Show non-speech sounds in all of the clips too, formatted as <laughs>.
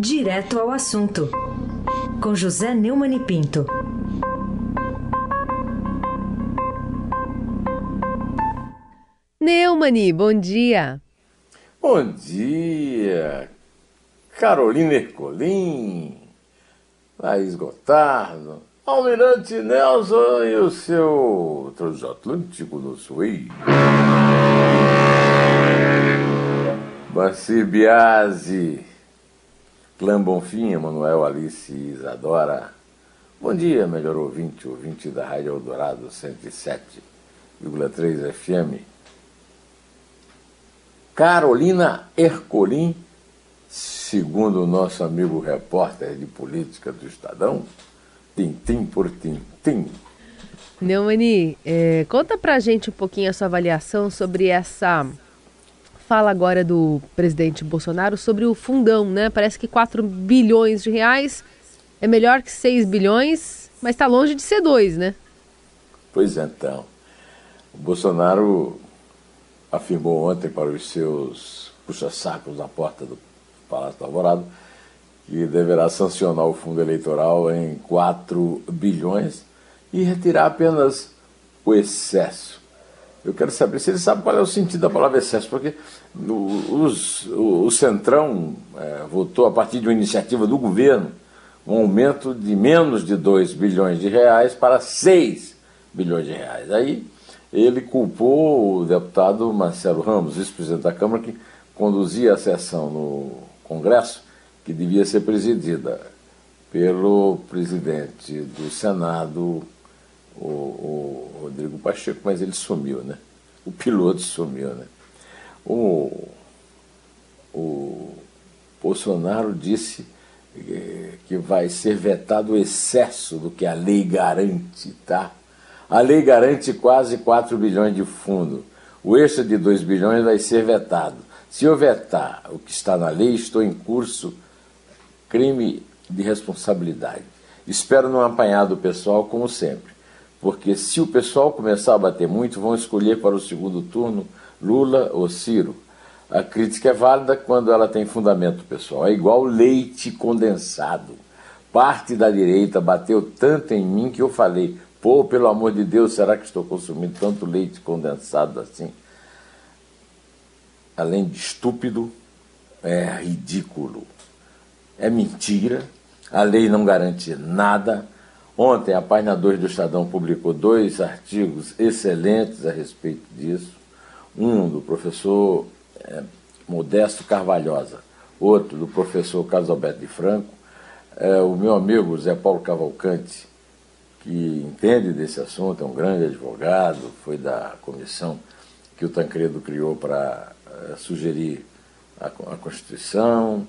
Direto ao assunto, com José Neumann e Pinto. Neumani, bom dia. Bom dia, Carolina Ercolim, Laís Gotardo, Almirante Nelson e o seu transatlântico no Suí. Baci Biasi, Clã Bonfim, Emanuel Alice Isadora. Bom dia, melhor ouvinte, ouvinte da Rádio Eldorado 107,3 FM. Carolina Ercolim, segundo o nosso amigo repórter de política do Estadão, tintim por tintim. Neumani, é, conta pra gente um pouquinho a sua avaliação sobre essa fala agora do presidente Bolsonaro sobre o fundão, né? Parece que 4 bilhões de reais é melhor que 6 bilhões, mas está longe de ser 2, né? Pois então. O Bolsonaro afirmou ontem para os seus puxa-sacos na porta do Palácio do Alvorado que deverá sancionar o fundo eleitoral em 4 bilhões e retirar apenas o excesso. Eu quero saber se ele sabe qual é o sentido da palavra excesso, porque os, o, o, Centrão é, votou, a partir de uma iniciativa do governo, um aumento de menos de 2 bilhões de reais para 6 bilhões de reais. Aí ele culpou o deputado Marcelo Ramos, vice-presidente da Câmara, que conduzia a sessão no Congresso, que devia ser presidida pelo presidente do Senado, o, o Rodrigo Pacheco, mas ele sumiu, né? O piloto sumiu, né? O, o Bolsonaro disse eh, que vai ser vetado o excesso do que a lei garante, tá? A lei garante quase 4 bilhões de fundo. O extra de 2 bilhões vai ser vetado. Se eu vetar o que está na lei, estou em curso crime de responsabilidade. Espero não apanhar do pessoal, como sempre. Porque se o pessoal começar a bater muito, vão escolher para o segundo turno Lula ou Ciro. A crítica é válida quando ela tem fundamento, pessoal. É igual leite condensado. Parte da direita bateu tanto em mim que eu falei: Pô, pelo amor de Deus, será que estou consumindo tanto leite condensado assim? Além de estúpido, é ridículo. É mentira. A lei não garante nada. Ontem, a página 2 do Estadão publicou dois artigos excelentes a respeito disso. Um do professor é, Modesto Carvalhosa, outro do professor Carlos Alberto de Franco. É, o meu amigo Zé Paulo Cavalcante que entende desse assunto, é um grande advogado, foi da comissão que o Tancredo criou para é, sugerir a, a Constituição,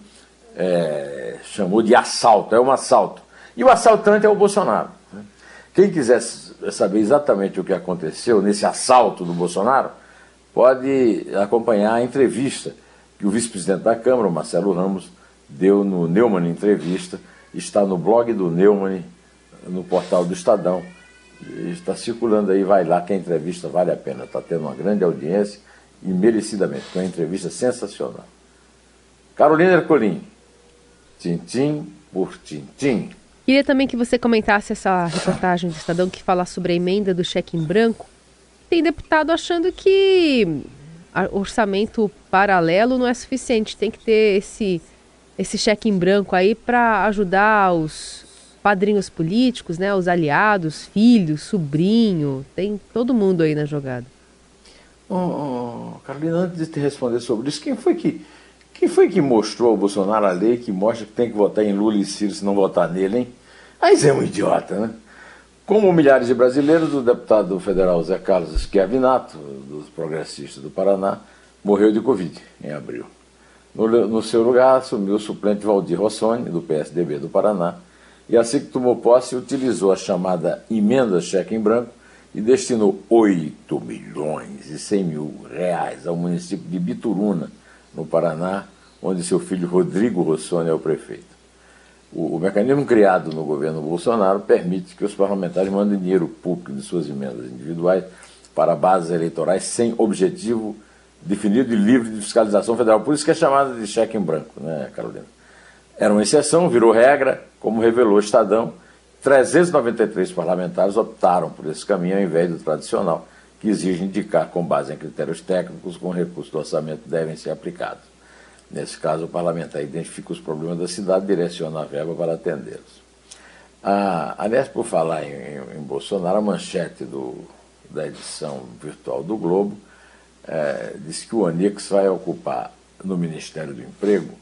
é, chamou de assalto, é um assalto. E o assaltante é o Bolsonaro. Né? Quem quiser saber exatamente o que aconteceu nesse assalto do Bolsonaro, pode acompanhar a entrevista que o vice-presidente da Câmara, Marcelo Ramos, deu no Neumann Entrevista, está no blog do Neumann, no portal do Estadão. Está circulando aí, vai lá que a entrevista vale a pena. Está tendo uma grande audiência e merecidamente. Foi uma entrevista sensacional. Carolina Ercolim, tintim por tintim. Queria também que você comentasse essa reportagem do Estadão que fala sobre a emenda do cheque em branco. Tem deputado achando que orçamento paralelo não é suficiente, tem que ter esse, esse cheque em branco aí para ajudar os, padrinhos políticos, né, os aliados, filhos, sobrinho, tem todo mundo aí na jogada. Oh, Carolina, antes de te responder sobre isso, quem foi que quem foi que mostrou ao Bolsonaro a lei que mostra que tem que votar em Lula e Ciro se não votar nele, hein? Mas é um idiota, né? Como milhares de brasileiros, o deputado federal Zé Carlos Schiavinato, dos progressistas do Paraná, morreu de Covid em abril. No, no seu lugar, assumiu o suplente Valdir Rossoni, do PSDB do Paraná, e assim que tomou posse, utilizou a chamada emenda cheque em branco e destinou 8 milhões e 100 mil reais ao município de Bituruna, no Paraná, onde seu filho Rodrigo Rossoni é o prefeito. O, o, mecanismo criado no governo Bolsonaro permite que os parlamentares mandem dinheiro público de suas emendas individuais para bases eleitorais sem objetivo definido e livre de fiscalização federal. Por isso que é chamada de cheque em branco, né, Carolina? Era uma exceção, virou regra, como revelou o Estadão. 393 parlamentares optaram por esse caminho ao invés do tradicional, que exige indicar com base em critérios técnicos com recursos do orçamento devem ser aplicados. Nesse caso, o parlamentar identifica os problemas da cidade direciona a verba para atendê-los. Ah, aliás, por falar em, em, em, Bolsonaro, a manchete do, da edição virtual do Globo é, diz que o Onix vai ocupar no Ministério do Emprego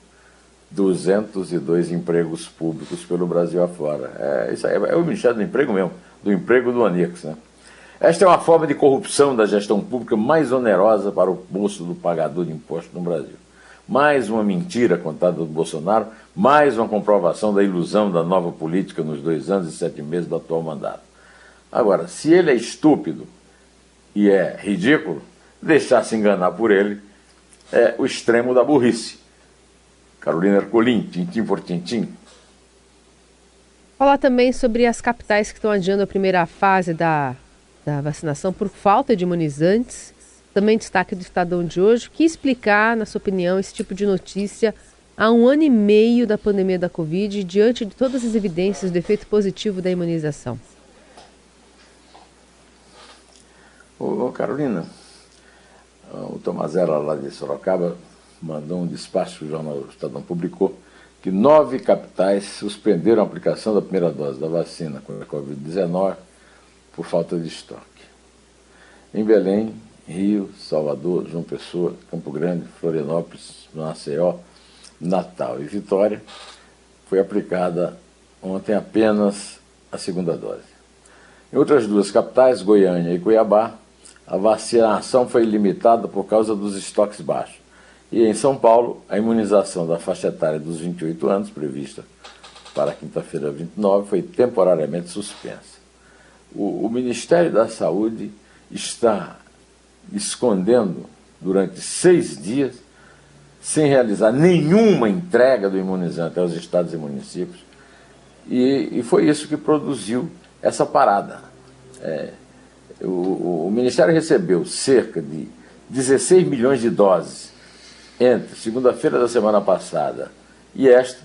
202 empregos públicos pelo Brasil afora. É, isso aí é o Ministério do Emprego mesmo, do emprego do Onix. Né? Esta é uma forma de corrupção da gestão pública mais onerosa para o bolso do pagador de impostos no Brasil mais uma mentira contada do Bolsonaro, mais uma comprovação da ilusão da nova política nos dois anos e sete meses do atual mandato. Agora, se ele é estúpido e é ridículo, deixar se enganar por ele é o extremo da burrice. Carolina Ercolim, tintim por tintim. Falar também sobre as capitais que estão adiando a primeira fase da, da vacinação por falta de imunizantes também destaque do Estadão de hoje, que explicar, na sua opinião, esse tipo de notícia há um ano e meio da pandemia da Covid, diante de todas as evidências do efeito positivo da imunização? Ô, Carolina, o Tomazella lá de Sorocaba mandou um despacho que o jornal Estadão publicou que nove capitais suspenderam a aplicação da primeira dose da vacina contra a Covid-19 por falta de estoque. Em Belém, Rio, Salvador, João Pessoa, Campo Grande, Florianópolis, Maceió, Natal e Vitória, foi aplicada ontem apenas a segunda dose. Em outras duas capitais, Goiânia e Cuiabá, a vacinação foi limitada por causa dos estoques baixos. E em São Paulo, a imunização da faixa etária dos 28 anos, prevista para quinta-feira 29, foi temporariamente suspensa. O, o Ministério da Saúde está escondendo durante seis dias, sem realizar nenhuma entrega do imunizante aos estados e municípios. E, e foi isso que produziu essa parada. É, o, o Ministério recebeu cerca de 16 milhões de doses entre segunda-feira da semana passada e esta,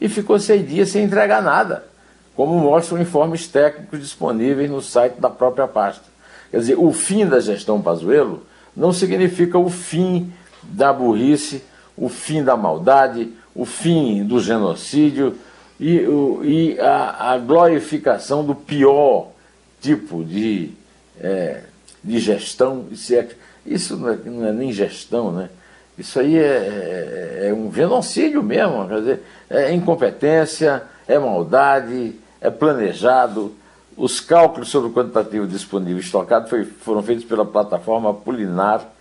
e ficou seis dias sem entregar nada, como mostram informes técnicos disponíveis no site da própria pasta. Quer dizer, o fim da gestão Pazuello não significa o fim da burrice, o fim da maldade, o fim do genocídio e, o, e a, a, glorificação do pior tipo de, é, de gestão. É, isso não é, não é, nem gestão, né? Isso aí é, é, é um genocídio mesmo, quer dizer, é incompetência, é maldade, é planejado, os cálculos sobre o quantitativo disponível estocado foi, foram feitos pela plataforma apolinar.io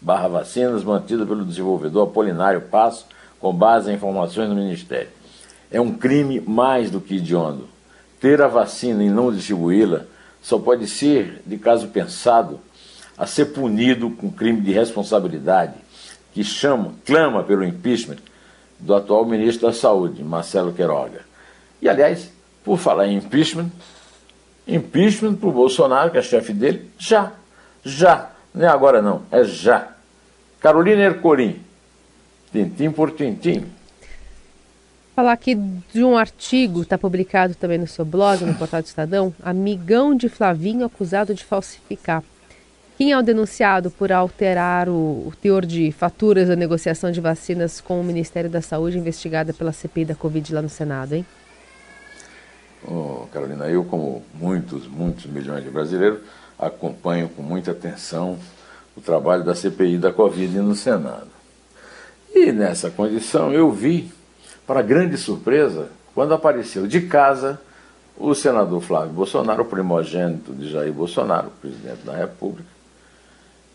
barra vacinas, mantida pelo desenvolvedor Apolinário Passo, com base em informações do Ministério. É um crime mais do que hediondo. Ter a vacina e não distribuí-la só pode ser, de caso pensado, a ser punido com crime de responsabilidade, que chama, clama pelo impeachment do atual ministro da Saúde, Marcelo Queiroga. E, aliás, por falar em impeachment, impeachment para o Bolsonaro, que é chefe dele, já. Já. Não é agora não, é já. Carolina Ercolim, tintim por tintim. Falar aqui de um artigo, está publicado também no seu blog, no portal do Estadão, amigão de Flavinho acusado de falsificar. Quem é o denunciado por alterar o, o teor de faturas da negociação de vacinas com o Ministério da Saúde, investigada pela CPI da Covid lá no Senado, hein? Carolina, eu, como muitos, muitos milhões de brasileiros, acompanho com muita atenção o trabalho da CPI da Covid no Senado. E nessa condição eu vi, para grande surpresa, quando apareceu de casa o senador Flávio Bolsonaro, primogênito de Jair Bolsonaro, presidente da República,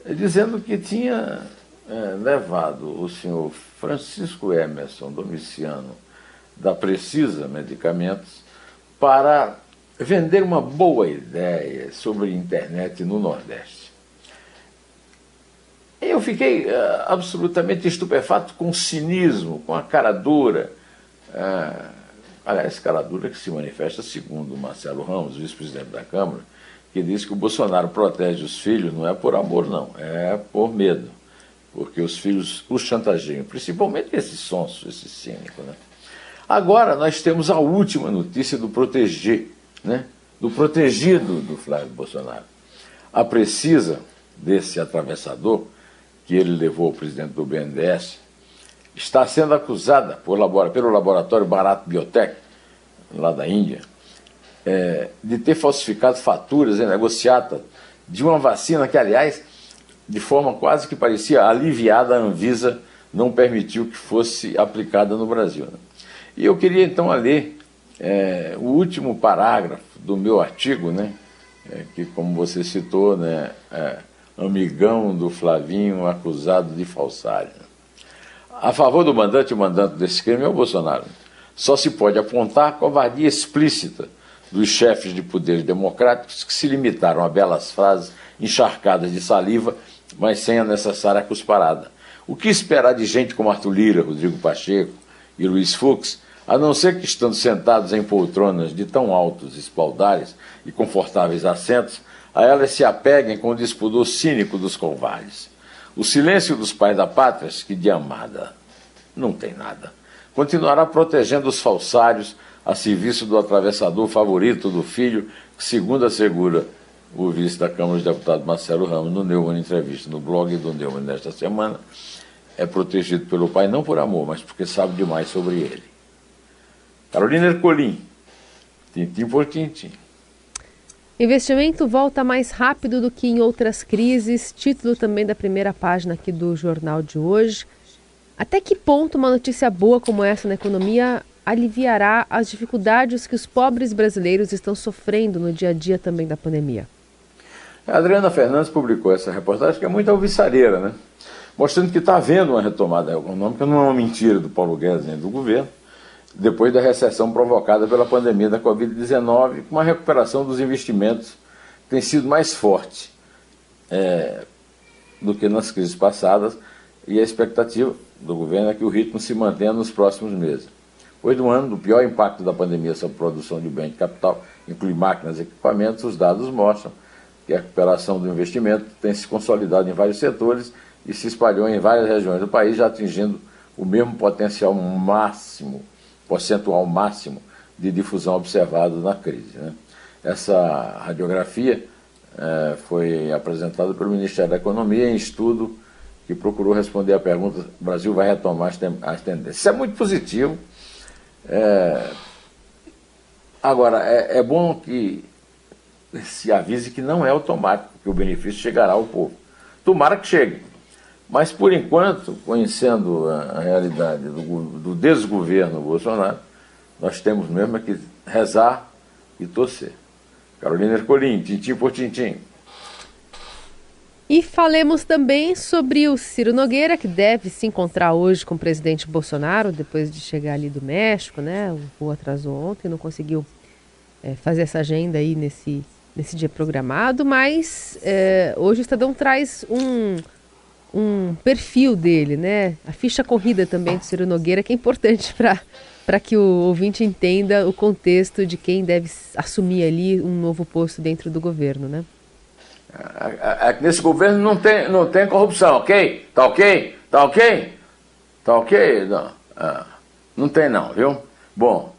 dizendo que tinha é, levado o senhor Francisco Emerson Domiciano da Precisa Medicamentos para vender uma boa ideia sobre internet no Nordeste. Eu fiquei uh, absolutamente estupefato com o cinismo, com a cara dura. Uh, aliás, cara dura que se manifesta segundo Marcelo Ramos, vice-presidente da Câmara, que diz que o Bolsonaro protege os filhos não é por amor, não, é por medo. porque os filhos os chantageiam, principalmente esse sonso, esse cínico. Né? Agora nós temos a última notícia do proteger, né? do protegido do Flávio Bolsonaro. A precisa desse atravessador que ele levou ao presidente do BNDES está sendo acusada por, pelo laboratório Bharat Biotech, lá da Índia, é, de ter falsificado faturas e negociatas de uma vacina que, aliás, de forma quase que parecia aliviada, a Anvisa não permitiu que fosse aplicada no Brasil. Né? E eu queria então ler é, o último parágrafo do meu artigo, né, é, que, como você citou, né, é, amigão do Flavinho acusado de falsário. A favor do mandante, o mandante desse crime é o Bolsonaro. Só se pode apontar a covardia explícita dos chefes de poderes democráticos que se limitaram a belas frases encharcadas de saliva, mas sem a necessária cusparada. O que esperar de gente como Arthur Lira, Rodrigo Pacheco e Luiz Fux, a não ser que estando sentados em poltronas de tão altos espaldares e confortáveis assentos, a elas se apeguem com o despudor cínico dos covardes. O silêncio dos pais da pátria, que de amada não tem nada, continuará protegendo os falsários a serviço do atravessador favorito do filho, que, segundo assegura o vice da Câmara dos Deputados Marcelo Ramos no Neumann Entrevista, no blog do Neumann nesta semana, é protegido pelo pai não por amor, mas porque sabe demais sobre ele. Carolina Ercolim, tintim por tintim. Investimento volta mais rápido do que em outras crises, título também da primeira página aqui do jornal de hoje. Até que ponto uma notícia boa como essa na economia aliviará as dificuldades que os pobres brasileiros estão sofrendo no dia a dia também da pandemia? A Adriana Fernandes publicou essa reportagem que é muito alvissareira, né? mostrando que está havendo uma retomada econômica, não é uma mentira do Paulo Guedes nem do governo, depois da recessão provocada pela pandemia da Covid-19, com uma recuperação dos investimentos tem sido mais forte é, do que nas crises passadas, e a expectativa do governo é que o ritmo se mantenha nos próximos meses. Depois do ano do pior impacto da pandemia sobre a produção de bem de capital, inclui máquinas e equipamentos, os dados mostram que a recuperação do investimento tem se consolidado em vários setores e se espalhou em várias regiões do país, já atingindo o mesmo potencial máximo, percentual máximo de difusão observado na crise. Né? Essa radiografia é, foi apresentada pelo Ministério da Economia em estudo que procurou responder à pergunta: Brasil vai retomar as tendências? Isso é muito positivo é... Agora, é, é bom que se avise que não é automático, que o benefício chegará ao povo. Tomara que chegue. Mas, por enquanto, conhecendo a realidade do, do desgoverno Bolsonaro, nós temos mesmo que rezar e torcer. Carolina Ercolim, tintim por tintim. E falemos também sobre o Ciro Nogueira, que deve se encontrar hoje com o presidente Bolsonaro, depois de chegar ali do México, né? O voo atrasou ontem, não conseguiu é, fazer essa agenda aí nesse, nesse dia programado, mas é, hoje o Estadão traz um, um perfil dele, né? A ficha corrida também do Ciro Nogueira, que é importante <laughs> para que o ouvinte entenda o contexto de quem deve assumir ali um novo posto dentro do governo, né? Aqui nesse governo não tem, não tem corrupção, ok? Tá ok? Tá ok? Tá ok? Não, não tem não, viu? Bom,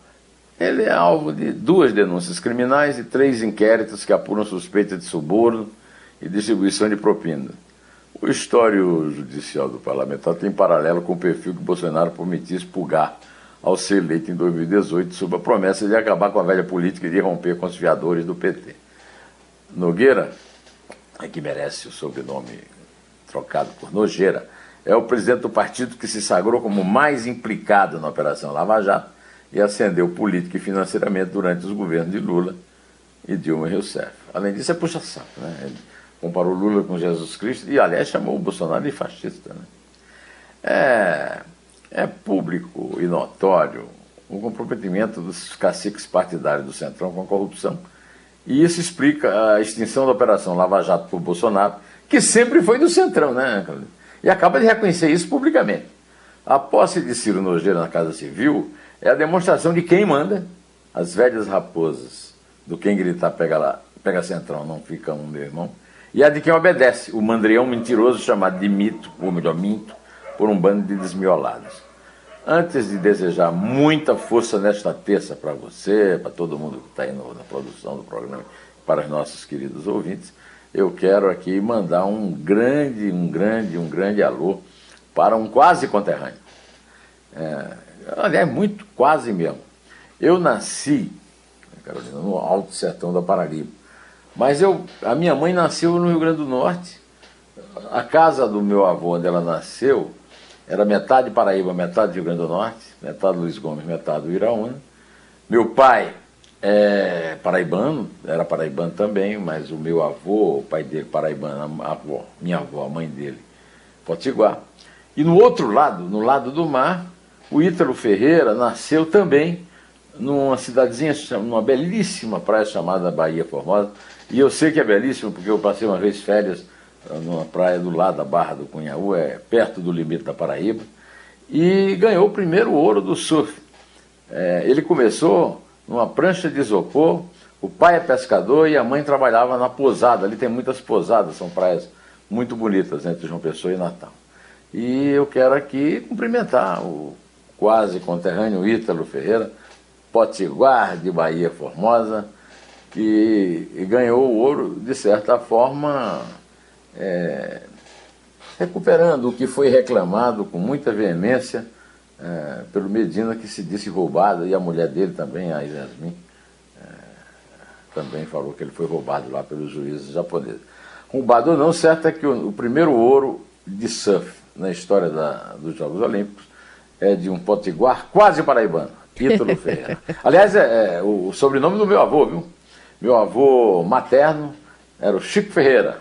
ele é alvo de duas denúncias criminais e três inquéritos que apuram suspeita de suborno e distribuição de propina. O histórico judicial do parlamentar tem paralelo com o perfil que Bolsonaro prometia expulgar ao ser eleito em 2018 sob a promessa de acabar com a velha política e de romper com os fiadores do PT. Nogueira é que merece o sobrenome trocado por Nojeira, é o presidente do partido que se sagrou como mais implicado na Operação Lava Jato e ascendeu política e financeiramente durante os governos de Lula e Dilma Rousseff. Além disso, é puxa-saco. Né? Ele comparou Lula com Jesus Cristo e, aliás, chamou o Bolsonaro de fascista. Né? É, é público e notório o comprometimento dos caciques partidários do Centrão com a corrupção e isso explica a extinção da Operação Lava Jato por Bolsonaro, que sempre foi do Centrão, né, E acaba de reconhecer isso publicamente. A posse de Ciro Nogueira na Casa Civil é a demonstração de quem manda. As velhas raposas do quem gritar pega lá, pega Centrão, não fica um meu irmão. E a de quem obedece, o mandrião mentiroso chamado de mito, ou melhor, minto, por um bando de desmiolados. Antes de desejar muita força nesta terça para você, para todo mundo que está aí no, na produção do programa, para os nossos queridos ouvintes, eu quero aqui mandar um grande, um grande, um grande alô para um quase conterrâneo. É, aliás, muito quase mesmo. Eu nasci, Carolina, no Alto Sertão da Paraíba. Mas eu, a minha mãe nasceu no Rio Grande do Norte. A casa do meu avô, onde ela nasceu, era metade Paraíba, metade Rio Grande do Norte, metade Luiz Gomes, metade Iraúna. Meu pai é paraibano, era paraibano também, mas o meu avô, o pai dele paraibano, a avó, minha avó, a mãe dele, potiguar. E no outro lado, no lado do mar, o Ítalo Ferreira nasceu também numa cidadezinha, numa belíssima praia chamada Bahia Formosa. E eu sei que é belíssimo porque eu passei uma vez férias ah, numa praia do lado da Barra do Cunhaú, é perto do limite da Paraíba, e ganhou o primeiro ouro do surf. É, ele começou numa prancha de isopor, o pai é pescador e a mãe trabalhava na posada. Ali tem muitas posadas, são praias muito bonitas entre João Pessoa e Natal. E eu quero aqui cumprimentar o quase conterrâneo Ítalo Ferreira, potiguar de Bahia Formosa, que ganhou o ouro, de certa forma, é, recuperando o que foi reclamado com muita veemência é, pelo Medina, que se disse roubado, e a mulher dele também, a Yasmin, é, também falou que ele foi roubado lá pelos juízes japoneses. Roubado ou não, certo é que o, o primeiro ouro de surf na história da, dos Jogos Olímpicos é de um potiguar quase paraibano, Ítalo Ferreira. <laughs> Aliás, é, é, o sobrenome do meu avô, viu? Meu avô materno era o Chico Ferreira.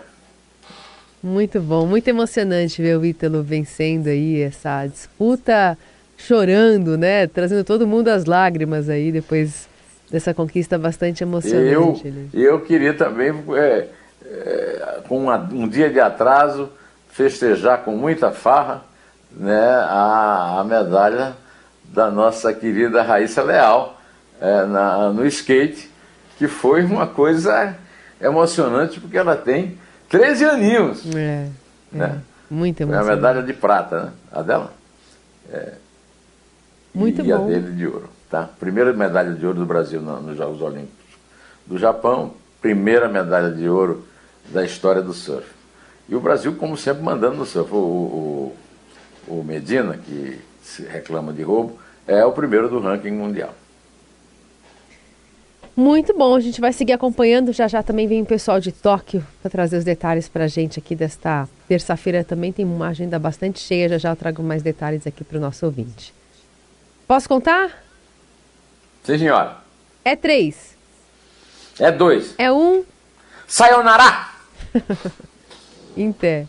Muito bom, muito emocionante ver o Ítalo vencendo aí essa disputa, chorando, né? Trazendo todo mundo às lágrimas aí depois dessa conquista bastante emocionante. Eu, né? eu queria também, é, é, com uma, um dia de atraso, festejar com muita farra né, a, a medalha da nossa querida Raíssa Leal é, na, no skate que foi uma coisa emocionante, porque ela tem 13 aninhos. É, é né? muito emocionante. É a medalha de prata, né? A dela? É, muito e bom. a dele de ouro. Tá? Primeira medalha de ouro do Brasil nos Jogos Olímpicos. Do Japão, primeira medalha de ouro da história do surf. E o Brasil, como sempre, mandando no surf. O, o, o Medina, que se reclama de roubo, é o primeiro do ranking mundial. Muito bom, a gente vai seguir acompanhando. Já já também vem o pessoal de Tóquio para trazer os detalhes para a gente aqui desta terça-feira. Também tem uma agenda bastante cheia. Já já eu trago mais detalhes aqui para o nosso ouvinte. Posso contar? Sim, senhora. É três. É dois. É um. Sayonara! <laughs> pé.